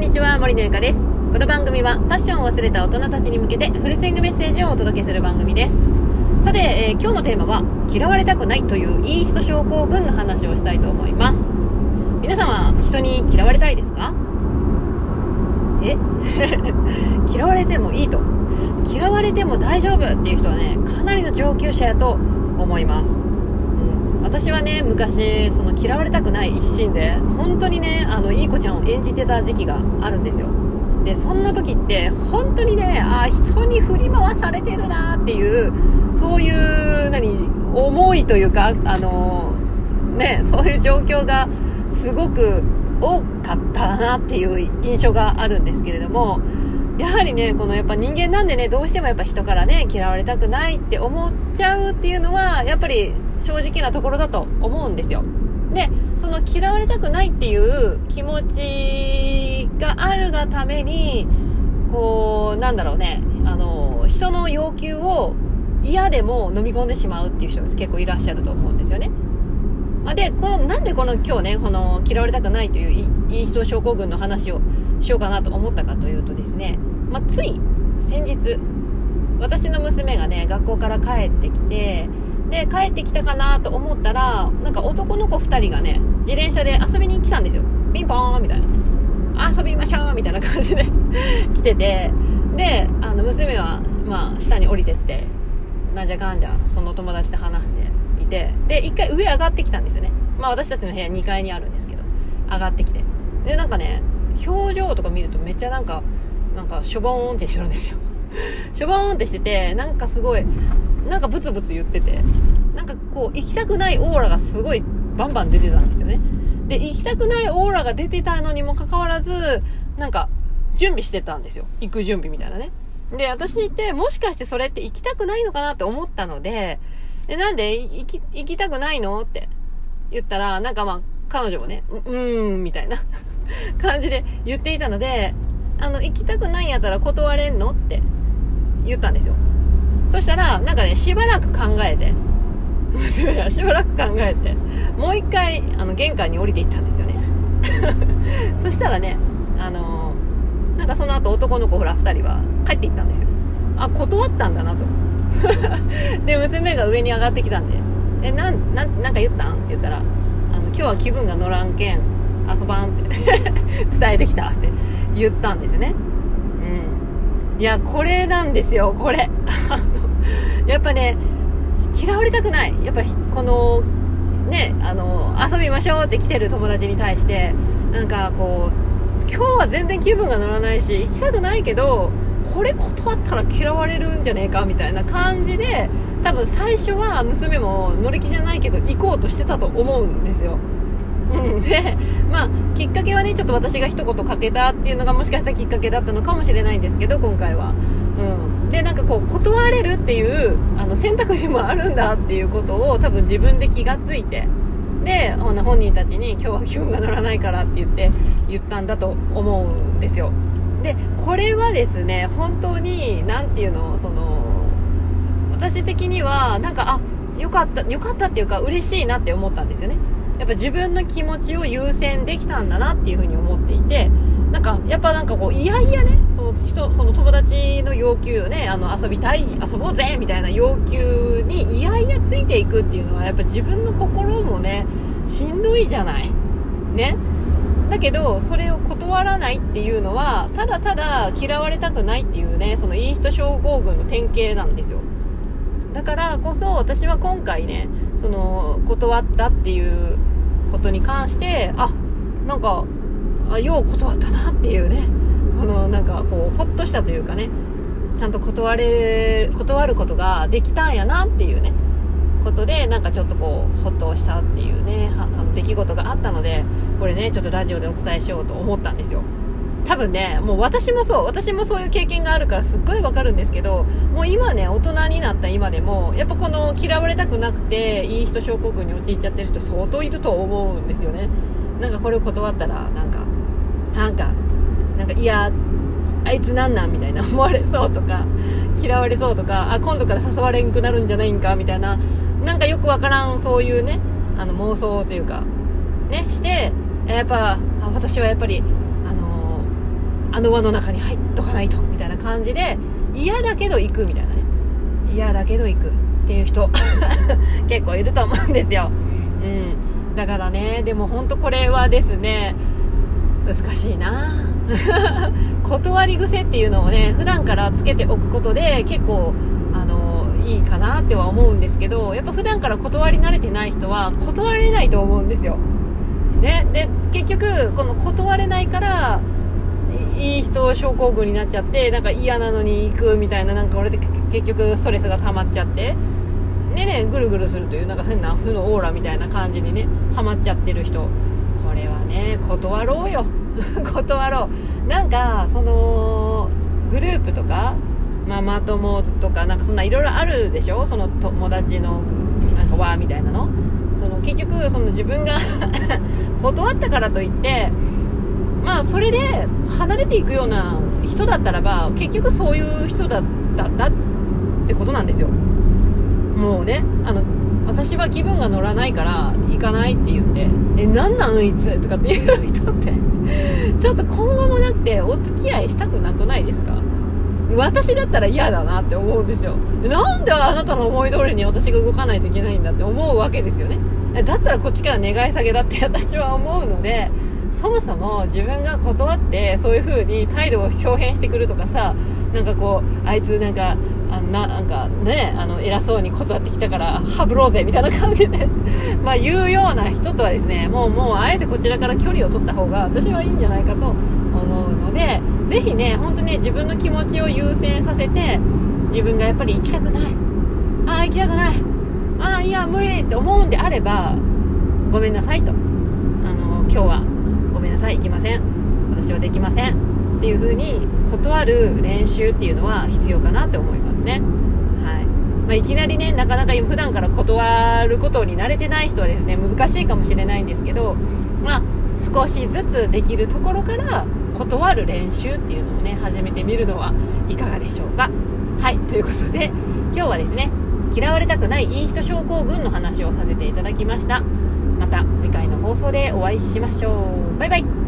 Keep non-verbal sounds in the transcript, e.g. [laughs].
んにちは、森のゆかです。この番組は、パッションを忘れた大人たちに向けて、フルスイングメッセージをお届けする番組です。さて、えー今日のテーマは、嫌われたくないといういい人症候群の話をしたいと思います。皆さんは人に嫌われたいですか？え？[laughs] 嫌われてもいいと。嫌われても大丈夫っていう人はね、かなりの上級者やと思います。私はね昔その嫌われたくない一心で本当にねあのいい子ちゃんを演じてた時期があるんですよ。でそんな時って本当にねあ人に振り回されてるなっていうそういう何思いというかあのねそういう状況がすごく多かったなっていう印象があるんですけれどもやはりね、このやっぱ人間なんでね、どうしてもやっぱ人からね、嫌われたくないって思っちゃうっていうのは、やっぱり正直なところだと思うんですよ。で、その嫌われたくないっていう気持ちがあるがために、こう、なんだろうね、あの、人の要求を嫌でも飲み込んでしまうっていう人が結構いらっしゃると思うんですよね。まで、この、なんでこの今日ね、この嫌われたくないといういいい人症候群の話をしようかなと思ったかというとですね、まあ、つい先日、私の娘がね、学校から帰ってきて、で、帰ってきたかなと思ったら、なんか男の子2人がね、自転車で遊びに来たんですよ。ピンポーンみたいな。遊びましょうみたいな感じで [laughs] 来てて、で、あの、娘は、まあ、下に降りてって、なんじゃかんじゃ、その友達と話していて、で、一回上上がってきたんですよね。まあ、私たちの部屋2階にあるんですけど、上がってきて。で、なんかね、表情とか見るとめっちゃなんか、なんか、しょぼーんってしてるんですよ。[laughs] しょぼーんってしてて、なんかすごい、なんかブツブツ言ってて、なんかこう、行きたくないオーラがすごいバンバン出てたんですよね。で、行きたくないオーラが出てたのにもかかわらず、なんか、準備してたんですよ。行く準備みたいなね。で、私って、もしかしてそれって行きたくないのかなって思ったので、で、なんで行き、行きたくないのって言ったら、なんかまあ、彼女もね、うーん、みたいな [laughs] 感じで言っていたので、あの、行きたくないんやったら断れんのって言ったんですよ。そしたら、なんかね、しばらく考えて、娘 [laughs] がしばらく考えて、もう一回、あの、玄関に降りていったんですよね。[laughs] そしたらね、あのーなんかその後男の子ほら二人は帰っていったんですよ。あ、断ったんだなと。[laughs] で、娘が上に上がってきたんで、え、なん、なん、なんか言ったん？って言ったら、あの、今日は気分が乗らんけん、遊ばんって伝えてきたって言ったんですよね。うん。いや、これなんですよ、これ。やっぱね、嫌われたくない。やっぱ、この、ね、あの、遊びましょうって来てる友達に対して、なんかこう、今日は全然気分が乗らないし、行きたくないけど、これ断ったら嫌われるんじゃねえかみたいな感じで、多分最初は娘も乗り気じゃないけど行こうとしてたと思うんですよ。うん、で、まあ、きっかけはね、ちょっと私が一言かけたっていうのがもしかしたらきっかけだったのかもしれないんですけど、今回は。うん。で、なんかこう、断れるっていう、あの、選択肢もあるんだっていうことを多分自分で気がついて、で、ほな本人たちに今日は気分が乗らないからって言って、言ったんだと思うんですよ。で、これはですね、本当に、なんていうの、その、私的には、なんか、あ、よかった、よかったっていうか、嬉しいなって思ったんですよね。やっぱ自分の気持ちを優先できたんだなっていうふうに思っていて、やっぱなんかこう、いやいやね、その人、その友達の要求をね、あの、遊びたい、遊ぼうぜみたいな要求に、いやいやついていくっていうのは、やっぱ自分の心もね、しんどいじゃない。ね。だけど、それを断らないっていうのは、ただただ嫌われたくないっていうね、そのいい人症候群の典型なんですよ。だからこそ私は今回ね、その、断ったっていうことに関して、あ、なんか、あ、よう断ったなっていうね、このなんかこう、ほっとしたというかね、ちゃんと断れ、断ることができたんやなっていうね、ことで、なんかちょっとこう、ほっとしたっていうね、あの出来事があったので、これね、ちょっとラジオでお伝えしようと思ったんですよ。多分ね、もう私もそう、私もそういう経験があるからすっごいわかるんですけど、もう今ね、大人になった今でも、やっぱこの嫌われたくなくて、いい人症候群に陥っちゃってる人相当いると思うんですよね。なんかこれを断ったら、なんか、なんか、なんか、いや、あいつなんなんみたいな思われそうとか、嫌われそうとか、あ、今度から誘われんくなるんじゃないんかみたいな、なんかよくわからん、そういうね、あの妄想というか、ね、して、やっぱ、私はやっぱり、あのあの輪の中に入っとかないとみたいな感じで嫌だけど行くみたいなね。嫌だけど行くっていう人 [laughs] 結構いると思うんですよ、うん、だからねでも本当これはですね難しいな。[laughs] 断り癖っていうのをね普段からつけておくことで結構あのいいかなっては思うんですけどやっぱ普段から断り慣れてない人は断れないと思うんですよ、ね、で結局この断れないからいい人症候群になっちゃってなんか嫌なのに行くみたいななんか俺で結局ストレスが溜まっちゃって。でねぐるぐるするというなんか変な負のオーラみたいな感じにねハマっちゃってる人。これはね断ろうよ。[laughs] 断ろう。なんかそのグループとかママ友とかなんかそんないろいろあるでしょ？その友達のなんかわーみたいなの？その結局その自分が [laughs] 断ったからといってまあそれで離れていくような人だったらば結局そういう人だったんだってことなんですよ。もうねあの私は気分が乗らないから行かないって言ってえなんなんあいつとかっていう人って [laughs] ちょっと今後もなくてお付き合いしたくなくないですか？私だったら嫌だなって思うんですよ。なんであなたの思い通りに私が動かないといけないんだって思うわけですよね。だったらこっちから願い下げだって私は思うのでそもそも自分が断ってそういう風に態度を表変してくるとかさなんかこうあいつなんかあななんかねあの偉そうに断ってきたからハブろうぜみたいな感じで。[laughs] まあ言うような人とはですねもうもうあえてこちらから距離を取った方が私はいいんじゃないかと思うのでぜひね本当ね自分の気持ちを優先させて自分がやっぱり行きたくない。ああ行きたくない。ああいや無理って思うんであればごめんなさいと。あの今日はごめんなさい行きません。私はできません。っていう風に断る練習っていうのは必要かなって思いますね。はい。まあ、いきなりねなかなか普段から断ることに慣れてない人はですね難しいかもしれないんですけどまあ少しずつできるところから断る練習っていうのをね始めてみるのはいかがでしょうか。はい。ということで今日はですね嫌われたくないいい人症候群の話をさせていただきました。また次回の放送でお会いしましょう。バイバイ。